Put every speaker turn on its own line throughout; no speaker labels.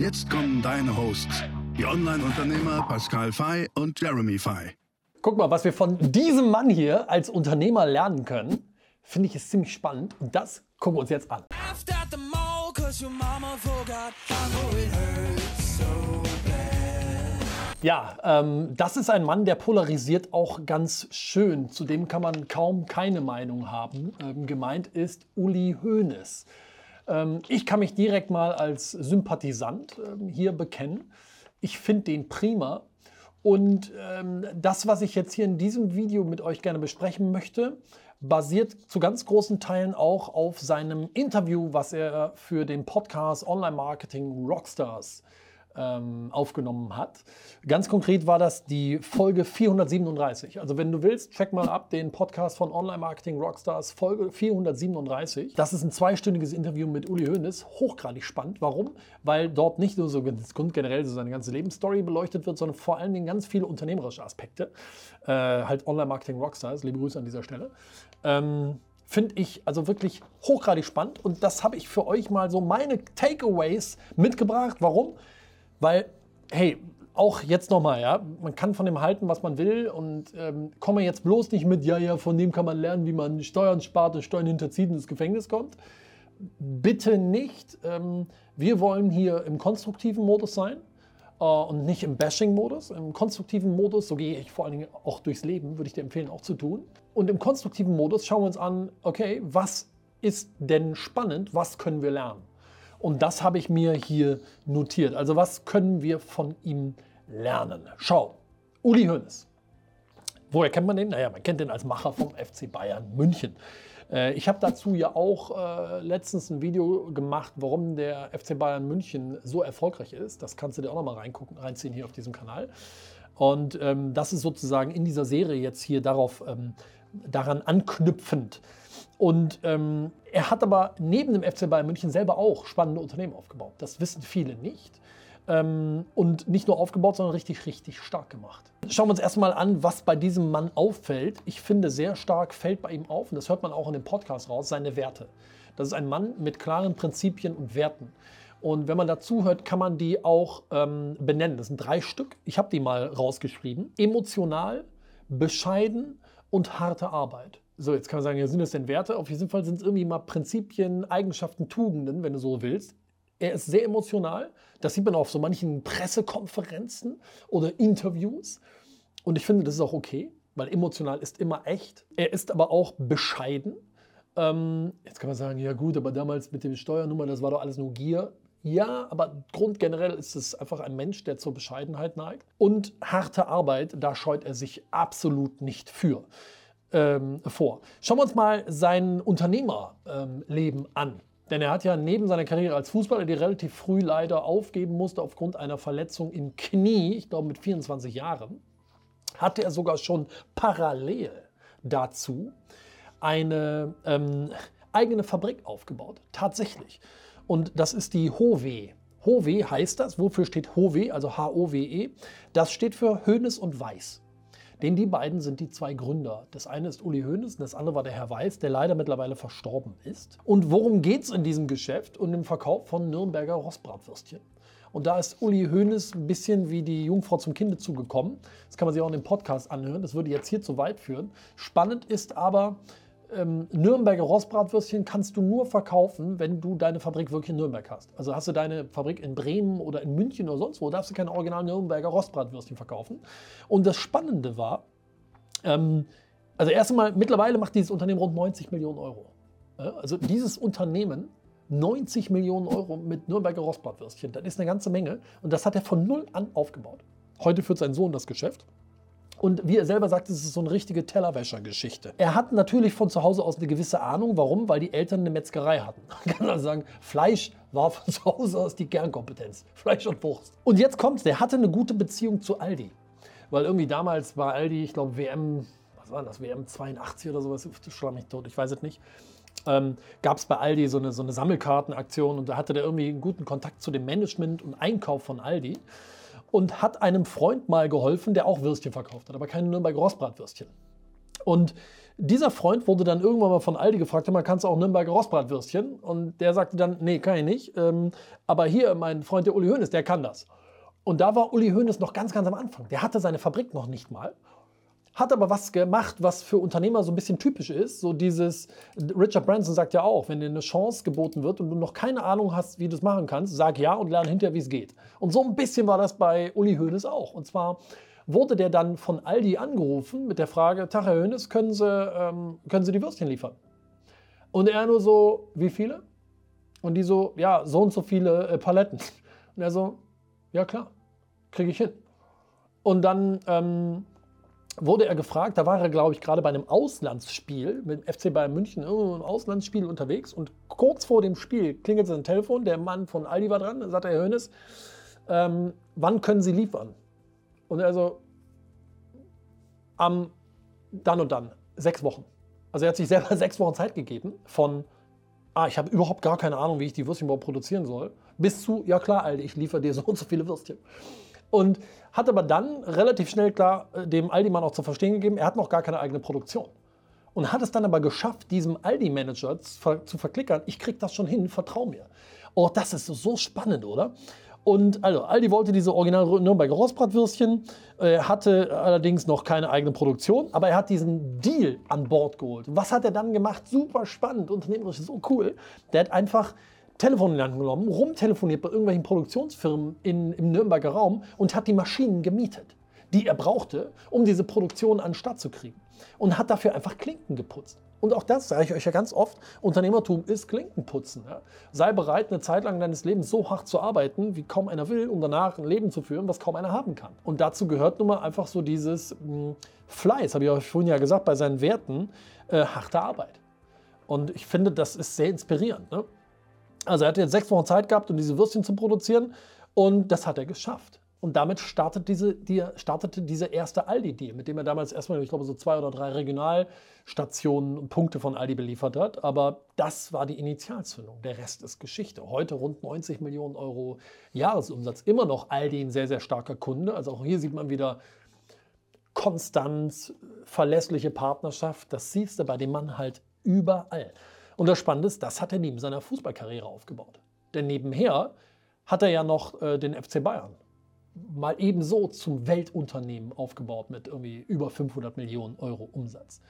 Jetzt kommen deine Hosts, die Online-Unternehmer Pascal Fay und Jeremy Fay.
Guck mal, was wir von diesem Mann hier als Unternehmer lernen können, finde ich ist ziemlich spannend und das gucken wir uns jetzt an. Ja, ähm, das ist ein Mann, der polarisiert auch ganz schön. Zudem kann man kaum keine Meinung haben. Ähm, gemeint ist Uli Hoeneß. Ähm, ich kann mich direkt mal als Sympathisant ähm, hier bekennen. Ich finde den prima. Und ähm, das, was ich jetzt hier in diesem Video mit euch gerne besprechen möchte, basiert zu ganz großen Teilen auch auf seinem Interview, was er für den Podcast Online Marketing Rockstars ähm, aufgenommen hat. Ganz konkret war das die Folge 437. Also wenn du willst, check mal ab den Podcast von Online Marketing Rockstars, Folge 437. Das ist ein zweistündiges Interview mit Uli Hoeneß, hochgradig spannend. Warum? Weil dort nicht nur so generell so seine ganze Lebensstory beleuchtet wird, sondern vor allen Dingen ganz viele unternehmerische Aspekte. Äh, halt Online Marketing Rockstars, liebe Grüße an dieser Stelle. Ähm, finde ich also wirklich hochgradig spannend und das habe ich für euch mal so meine Takeaways mitgebracht. Warum? Weil, hey, auch jetzt nochmal, ja, man kann von dem halten, was man will und ähm, komme jetzt bloß nicht mit, ja, ja, von dem kann man lernen, wie man Steuern spart und Steuern hinterzieht und ins Gefängnis kommt. Bitte nicht. Ähm, wir wollen hier im konstruktiven Modus sein äh, und nicht im Bashing-Modus. Im konstruktiven Modus, so gehe ich vor allen Dingen auch durchs Leben, würde ich dir empfehlen, auch zu tun. Und im konstruktiven Modus schauen wir uns an, okay, was ist denn spannend, was können wir lernen? Und das habe ich mir hier notiert. Also was können wir von ihm lernen? Schau, Uli Hoeneß. Woher kennt man den? Naja, man kennt den als Macher vom FC Bayern München. Äh, ich habe dazu ja auch äh, letztens ein Video gemacht, warum der FC Bayern München so erfolgreich ist. Das kannst du dir auch nochmal reingucken, reinziehen hier auf diesem Kanal. Und ähm, das ist sozusagen in dieser Serie jetzt hier darauf, ähm, daran anknüpfend. Und ähm, er hat aber neben dem FC Bayern München selber auch spannende Unternehmen aufgebaut. Das wissen viele nicht. Ähm, und nicht nur aufgebaut, sondern richtig, richtig stark gemacht. Schauen wir uns erstmal an, was bei diesem Mann auffällt. Ich finde, sehr stark fällt bei ihm auf, und das hört man auch in dem Podcast raus, seine Werte. Das ist ein Mann mit klaren Prinzipien und Werten. Und wenn man dazu hört, kann man die auch ähm, benennen. Das sind drei Stück. Ich habe die mal rausgeschrieben. Emotional, bescheiden und harte Arbeit. So, jetzt kann man sagen, ja, sind das denn Werte? Auf jeden Fall sind es irgendwie mal Prinzipien, Eigenschaften, Tugenden, wenn du so willst. Er ist sehr emotional. Das sieht man auf so manchen Pressekonferenzen oder Interviews. Und ich finde, das ist auch okay, weil emotional ist immer echt. Er ist aber auch bescheiden. Ähm, jetzt kann man sagen, ja gut, aber damals mit den Steuernummern, das war doch alles nur Gier. Ja, aber grundgenerell ist es einfach ein Mensch, der zur Bescheidenheit neigt. Und harte Arbeit, da scheut er sich absolut nicht für ähm, vor. Schauen wir uns mal sein Unternehmerleben ähm, an. Denn er hat ja neben seiner Karriere als Fußballer, die relativ früh leider aufgeben musste aufgrund einer Verletzung im Knie, ich glaube mit 24 Jahren, hatte er sogar schon parallel dazu eine ähm, eigene Fabrik aufgebaut. Tatsächlich. Und das ist die Howe. Howe heißt das. Wofür steht Howe? Also H-O-W-E. Das steht für Hönes und Weiß. Denn die beiden sind die zwei Gründer. Das eine ist Uli Hoeneß und das andere war der Herr Weiß, der leider mittlerweile verstorben ist. Und worum geht es in diesem Geschäft und im Verkauf von Nürnberger Rostbratwürstchen? Und da ist Uli Hoeneß ein bisschen wie die Jungfrau zum Kinde zugekommen. Das kann man sich auch in dem Podcast anhören. Das würde jetzt hier zu weit führen. Spannend ist aber, ähm, Nürnberger Rostbratwürstchen kannst du nur verkaufen, wenn du deine Fabrik wirklich in Nürnberg hast. Also hast du deine Fabrik in Bremen oder in München oder sonst wo, darfst du keine original Nürnberger Rostbratwürstchen verkaufen. Und das Spannende war, ähm, also erst einmal, mittlerweile macht dieses Unternehmen rund 90 Millionen Euro. Also dieses Unternehmen 90 Millionen Euro mit Nürnberger Rostbratwürstchen, das ist eine ganze Menge. Und das hat er von null an aufgebaut. Heute führt sein Sohn das Geschäft. Und wie er selber sagt, es ist so eine richtige Tellerwäscher-Geschichte. Er hat natürlich von zu Hause aus eine gewisse Ahnung. Warum? Weil die Eltern eine Metzgerei hatten. Man kann also sagen, Fleisch war von zu Hause aus die Kernkompetenz. Fleisch und Wurst. Und jetzt kommt's, der hatte eine gute Beziehung zu Aldi. Weil irgendwie damals war Aldi, ich glaube, WM, was war das, WM 82 oder sowas, schlag mich tot, ich weiß es nicht. Ähm, gab es bei Aldi so eine, so eine Sammelkartenaktion und da hatte der irgendwie einen guten Kontakt zu dem Management und Einkauf von Aldi und hat einem Freund mal geholfen, der auch Würstchen verkauft hat, aber keine Nürnberger Rostbratwürstchen. Und dieser Freund wurde dann irgendwann mal von Aldi gefragt, man kannst auch Nürnberger Rostbratwürstchen? Und der sagte dann, nee, kann ich nicht. Ähm, aber hier, mein Freund, der Uli Hoeneß, der kann das. Und da war Uli Hoeneß noch ganz, ganz am Anfang. Der hatte seine Fabrik noch nicht mal. Hat aber was gemacht, was für Unternehmer so ein bisschen typisch ist. So dieses, Richard Branson sagt ja auch, wenn dir eine Chance geboten wird und du noch keine Ahnung hast, wie du es machen kannst, sag ja und lerne hinterher, wie es geht. Und so ein bisschen war das bei Uli Hoeneß auch. Und zwar wurde der dann von Aldi angerufen mit der Frage, Tag Herr Hoeneß, können Sie, ähm, können Sie die Würstchen liefern? Und er nur so, wie viele? Und die so, ja, so und so viele äh, Paletten. Und er so, ja klar, kriege ich hin. Und dann ähm, wurde er gefragt, da war er, glaube ich, gerade bei einem Auslandsspiel mit dem FC Bayern München, irgendwo ein Auslandsspiel unterwegs und kurz vor dem Spiel klingelt sein Telefon, der Mann von Aldi war dran, sagt er, Herr Hönes, ähm, wann können Sie liefern? Und er so, am dann und dann, sechs Wochen. Also er hat sich selber sechs Wochen Zeit gegeben von, ah, ich habe überhaupt gar keine Ahnung, wie ich die Würstchen überhaupt produzieren soll, bis zu, ja klar, Aldi, ich liefere dir so und so viele Würstchen. Und hat aber dann relativ schnell klar äh, dem Aldi-Mann auch zu verstehen gegeben, er hat noch gar keine eigene Produktion. Und hat es dann aber geschafft, diesem Aldi-Manager zu verklickern, ich krieg das schon hin, vertrau mir. Oh, das ist so spannend, oder? Und also, Aldi wollte diese original Nürnberger Rostbratwürstchen, äh, hatte allerdings noch keine eigene Produktion, aber er hat diesen Deal an Bord geholt. Was hat er dann gemacht? Super spannend, unternehmerisch, so cool. Der hat einfach Telefon in die Hand genommen, rumtelefoniert bei irgendwelchen Produktionsfirmen in, im Nürnberger Raum und hat die Maschinen gemietet, die er brauchte, um diese Produktion an den Start zu kriegen. Und hat dafür einfach Klinken geputzt. Und auch das sage ich euch ja ganz oft, Unternehmertum ist Klinkenputzen. Ja. Sei bereit, eine Zeit lang deines Lebens so hart zu arbeiten, wie kaum einer will, um danach ein Leben zu führen, was kaum einer haben kann. Und dazu gehört nun mal einfach so dieses mh, hm, Fleiß, habe ich euch vorhin ja gesagt, bei seinen Werten, äh, harte Arbeit. Und ich finde, das ist sehr inspirierend. Ne? Also er hat jetzt sechs Wochen Zeit gehabt, um diese Würstchen zu produzieren und das hat er geschafft. Und damit startet diese, die, startete diese erste Aldi-Deal, mit dem er damals erstmal, ich glaube, so zwei oder drei Regionalstationen und Punkte von Aldi beliefert hat. Aber das war die Initialzündung. Der Rest ist Geschichte. Heute rund 90 Millionen Euro Jahresumsatz. Immer noch Aldi ein sehr, sehr starker Kunde. Also auch hier sieht man wieder Konstanz, verlässliche Partnerschaft. Das siehst du bei dem Mann halt überall. Und das Spannende ist, das hat er neben seiner Fußballkarriere aufgebaut. Denn nebenher hat er ja noch äh, den FC Bayern mal ebenso zum Weltunternehmen aufgebaut mit irgendwie über 500 Millionen Euro Umsatz.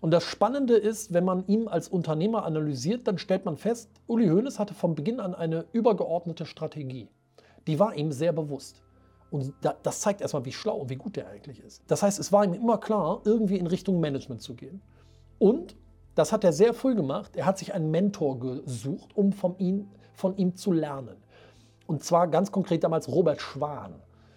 Und das Spannende ist, wenn man ihn als Unternehmer analysiert, dann stellt man fest, Uli Hoeneß hatte von Beginn an eine übergeordnete Strategie. Die war ihm sehr bewusst. Und das zeigt erstmal, wie schlau und wie gut er eigentlich ist. Das heißt, es war ihm immer klar, irgendwie in Richtung Management zu gehen. Und das hat er sehr früh gemacht. Er hat sich einen Mentor gesucht, um von ihm, von ihm zu lernen. Und zwar ganz konkret damals Robert Schwan.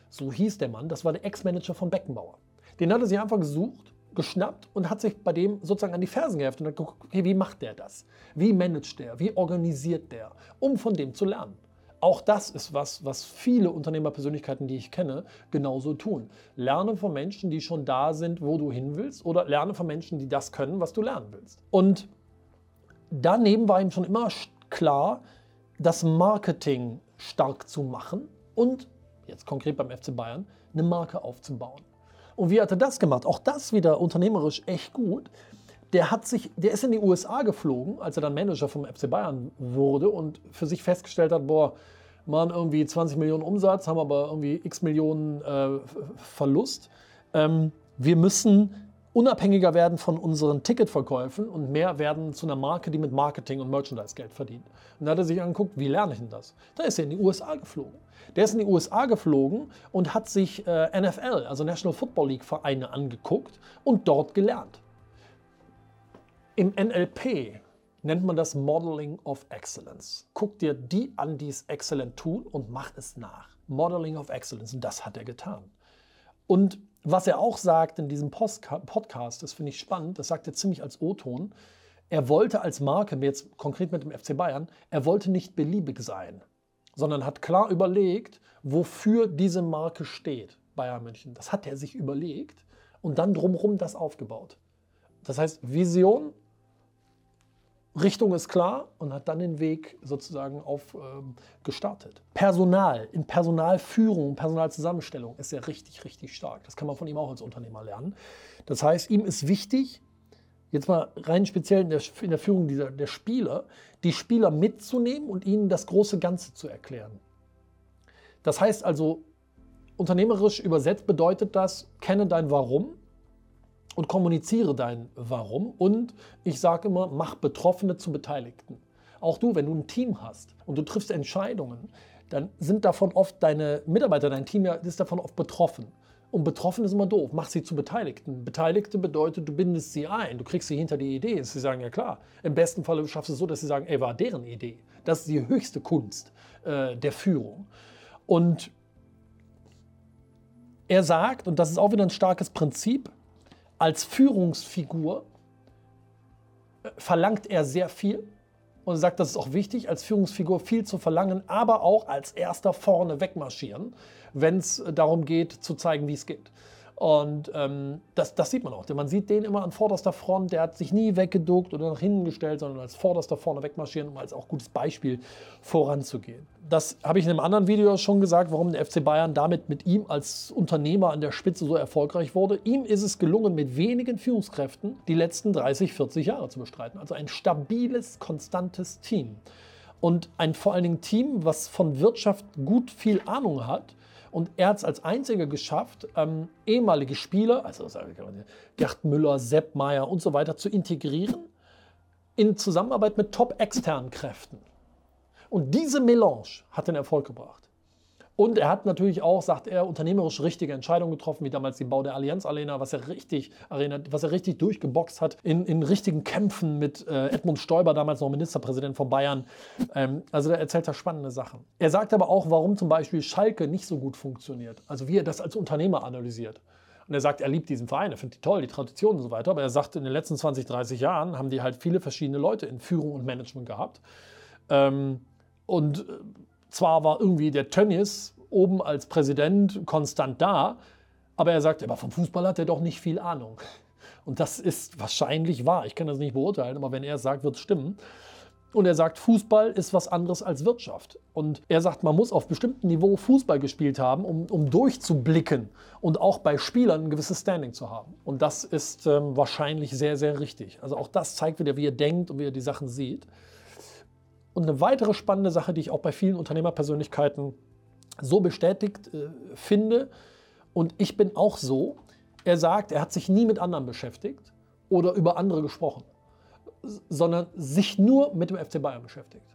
So hieß der Mann. Das war der Ex-Manager von Beckenbauer. Den hat er sich einfach gesucht, geschnappt und hat sich bei dem sozusagen an die Fersen geheftet und hat geguckt, okay, wie macht der das? Wie managt der? Wie organisiert der? Um von dem zu lernen. Auch das ist was, was viele Unternehmerpersönlichkeiten, die ich kenne, genauso tun. Lerne von Menschen, die schon da sind, wo du hin willst, oder lerne von Menschen, die das können, was du lernen willst. Und daneben war ihm schon immer klar, das Marketing stark zu machen und, jetzt konkret beim FC Bayern, eine Marke aufzubauen. Und wie hat er das gemacht? Auch das wieder unternehmerisch echt gut der hat sich, der ist in die USA geflogen, als er dann Manager vom FC Bayern wurde und für sich festgestellt hat, boah, machen irgendwie 20 Millionen Umsatz, haben aber irgendwie x Millionen äh, Verlust. Ähm, wir müssen unabhängiger werden von unseren Ticketverkäufen und mehr werden zu einer Marke, die mit Marketing und Merchandise Geld verdient. Und da hat er sich angeguckt, wie lerne ich denn das? Da ist er in die USA geflogen. Der ist in die USA geflogen und hat sich äh, NFL, also National Football League Vereine angeguckt und dort gelernt. Im NLP nennt man das Modeling of Excellence. Guck dir die an, die es exzellent tun und mach es nach. Modeling of Excellence. Und das hat er getan. Und Was er auch sagt in diesem Podcast, das finde ich spannend, das sagt er ziemlich als O-Ton, er wollte als Marke, jetzt konkret mit dem FC Bayern, er wollte nicht beliebig sein, sondern hat klar überlegt, wofür diese Marke steht, Bayern München. Das hat er sich überlegt und dann drumherum das aufgebaut. Das heißt, Vision, Richtung ist klar und hat dann den Weg sozusagen auf ähm, gestartet. Personal, in Personalführung, Personalzusammenstellung ist er richtig, richtig stark. Das kann man von ihm auch als Unternehmer lernen. Das heißt, ihm ist wichtig, jetzt mal rein speziell in der, in der Führung dieser, der Spieler, die Spieler mitzunehmen und ihnen das große Ganze zu erklären. Das heißt also, unternehmerisch übersetzt bedeutet das, kenne dein Warum, und kommuniziere dein Warum. Und ich sage immer, mach Betroffene zu Beteiligten. Auch du, wenn du ein Team hast und du triffst Entscheidungen, dann sind davon oft deine Mitarbeiter, dein Team ist davon oft betroffen. Und betroffen ist immer doof. Mach sie zu Beteiligten. Beteiligte bedeutet, du bindest sie ein, du kriegst sie hinter die Idee. Sie sagen, ja klar. Im besten Fall schaffst du es so, dass sie sagen, ey, war deren Idee. Das ist die höchste Kunst äh, der Führung. Und er sagt, und das ist auch wieder ein starkes Prinzip, als Führungsfigur äh, verlangt er sehr viel und sagt, das ist auch wichtig, als Führungsfigur viel zu verlangen, aber auch als erster vorne wegmarschieren, wenn es darum geht, zu zeigen, wie es geht. Und ähm, das, das, sieht man auch. Man sieht den immer an vorderster Front. Der hat sich nie weggeduckt oder nach hinten gestellt, sondern als vorderster vorne wegmarschieren, um als auch gutes Beispiel voranzugehen. Das habe ich in einem anderen Video schon gesagt, warum der FC Bayern damit mit ihm als Unternehmer an der Spitze so erfolgreich wurde. Ihm ist es gelungen, mit wenigen Führungskräften die letzten 30, 40 Jahre zu bestreiten. Also ein stabiles, konstantes Team. Und ein vor allen Dingen Team, was von Wirtschaft gut viel Ahnung hat und er hat es als einziger geschafft, ähm, ehemalige Spieler, also Gerd Müller, Sepp Meier und so weiter, zu integrieren in Zusammenarbeit mit top externen Kräften. Und diese Melange hat den Erfolg gebracht. Und er hat natürlich auch, sagt er, unternehmerisch richtige Entscheidungen getroffen, wie damals den Bau der Allianz Arena, was er richtig, Arena, was er richtig durchgeboxt hat, in, in richtigen Kämpfen mit äh, Edmund Stoiber, damals noch Ministerpräsident von Bayern. Ähm, also da erzählt er spannende Sachen. Er sagt aber auch, warum zum Beispiel Schalke nicht so gut funktioniert. Also wie er das als Unternehmer analysiert. Und er sagt, er liebt diesen Verein, er findet die toll, die Tradition und so weiter. Aber er sagt, in den letzten 20, 30 Jahren haben die halt viele verschiedene Leute in Führung und Management gehabt. Ähm, und äh, zwar war irgendwie der Tönnies oben als Präsident konstant da, aber er sagt, aber vom Fußball hat er doch nicht viel Ahnung. Und das ist wahrscheinlich wahr. Ich kann das nicht beurteilen, aber wenn er es sagt, wird es stimmen. Und er sagt, Fußball ist was anderes als Wirtschaft. Und er sagt, man muss auf bestimmtem Niveau Fußball gespielt haben, um, um durchzublicken und auch bei Spielern ein gewisses Standing zu haben. Und das ist ähm, wahrscheinlich sehr, sehr richtig. Also auch das zeigt wieder, wie er denkt und wie er die Sachen sieht. Und eine weitere spannende Sache, die ich auch bei vielen Unternehmerpersönlichkeiten so bestätigt äh, finde. Und ich bin auch so. Er sagt, er hat sich nie mit anderen beschäftigt oder über andere gesprochen, sondern sich nur mit dem FC Bayern beschäftigt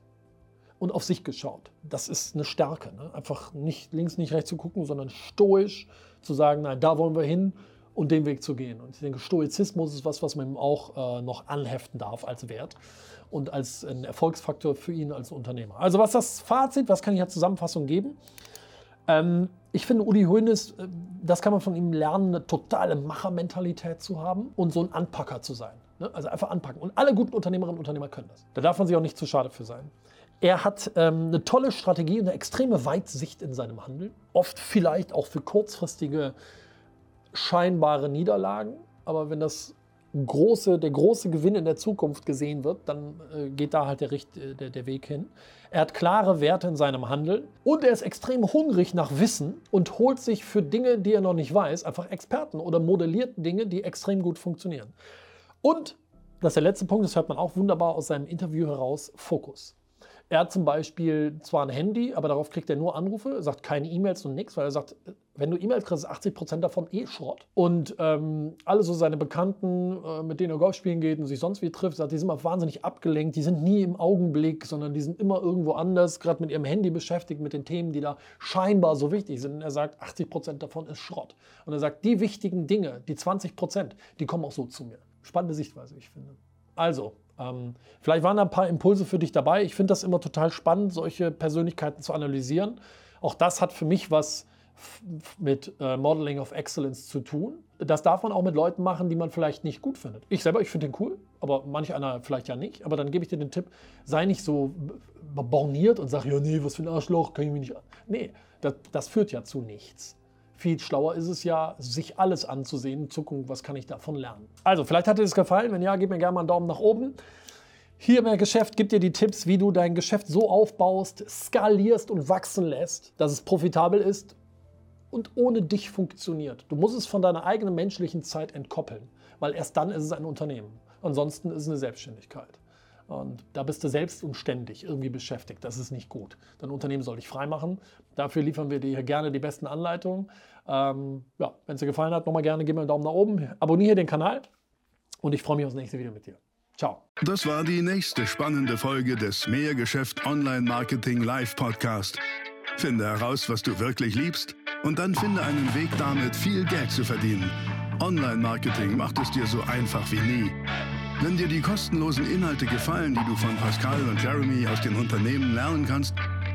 und auf sich geschaut. Das ist eine Stärke. Ne? Einfach nicht links, nicht rechts zu gucken, sondern stoisch zu sagen, nein, da wollen wir hin und den Weg zu gehen. Und ich denke, Stoizismus ist was, was man ihm auch äh, noch anheften darf als Wert und als ein Erfolgsfaktor für ihn als Unternehmer. Also was das Fazit, was kann ich als Zusammenfassung geben? Ähm, ich finde, Uli Hoeneß, äh, das kann man von ihm lernen, eine totale Machermentalität zu haben und so ein Anpacker zu sein. Ne? Also einfach anpacken. Und alle guten Unternehmerinnen und Unternehmer können das. Da darf man sich auch nicht zu schade für sein. Er hat ähm, eine tolle Strategie und eine extreme Weitsicht in seinem Handeln. Oft vielleicht auch für kurzfristige, scheinbare Niederlagen. Aber wenn das große, der große Gewinn in der Zukunft gesehen wird, dann äh, geht da halt der, äh, der, der Weg hin. Er hat klare Werte in seinem Handeln und er ist extrem hungrig nach Wissen und holt sich für Dinge, die er noch nicht weiß, einfach Experten oder modelliert Dinge, die extrem gut funktionieren. Und, das ist der letzte Punkt, das hört man auch wunderbar aus seinem Interview heraus, Fokus. Er hat zum Beispiel zwar ein Handy, aber darauf kriegt er nur Anrufe, sagt keine E-Mails und nichts, weil er sagt, wenn du E-Mails kriegst, ist 80 Prozent davon eh Schrott. Und ähm, alle so seine Bekannten, äh, mit denen er Golf spielen geht und sich sonst wie trifft, sagt, die sind immer wahnsinnig abgelenkt, die sind nie im Augenblick, sondern die sind immer irgendwo anders, gerade mit ihrem Handy beschäftigt, mit den Themen, die da scheinbar so wichtig sind. Und er sagt, 80 Prozent davon ist Schrott. Und er sagt, die wichtigen Dinge, die 20 Prozent, die kommen auch so zu mir. Spannende Sichtweise, ich finde. Also, ähm, vielleicht waren da ein paar Impulse für dich dabei. Ich finde das immer total spannend, solche Persönlichkeiten zu analysieren. Auch das hat für mich was mit äh, Modeling of Excellence zu tun. Das darf man auch mit Leuten machen, die man vielleicht nicht gut findet. Ich selber, ich finde den cool, aber manch einer vielleicht ja nicht. Aber dann gebe ich dir den Tipp, sei nicht so borniert und sag, ja, nee, was für ein Arschloch, kann ich mich nicht. Nee, das, das führt ja zu nichts. Viel schlauer ist es ja, sich alles anzusehen zu gucken, was kann ich davon lernen. Also, vielleicht hat dir das gefallen. Wenn ja, gib mir gerne mal einen Daumen nach oben. Hier mehr Geschäft gibt dir die Tipps, wie du dein Geschäft so aufbaust, skalierst und wachsen lässt, dass es profitabel ist und ohne dich funktioniert. Du musst es von deiner eigenen menschlichen Zeit entkoppeln, weil erst dann ist es ein Unternehmen. Ansonsten ist es eine Selbstständigkeit. Und da bist du selbst und ständig irgendwie beschäftigt. Das ist nicht gut. Dein Unternehmen soll dich freimachen. Dafür liefern wir dir hier gerne die besten Anleitungen. Ähm, ja, wenn es dir gefallen hat, nochmal gerne, gib mir einen Daumen nach oben. Abonniere den Kanal und ich freue mich aufs nächste Video mit dir. Ciao.
Das war die nächste spannende Folge des Mehrgeschäft Online Marketing Live Podcast. Finde heraus, was du wirklich liebst und dann finde einen Weg damit, viel Geld zu verdienen. Online Marketing macht es dir so einfach wie nie. Wenn dir die kostenlosen Inhalte gefallen, die du von Pascal und Jeremy aus den Unternehmen lernen kannst,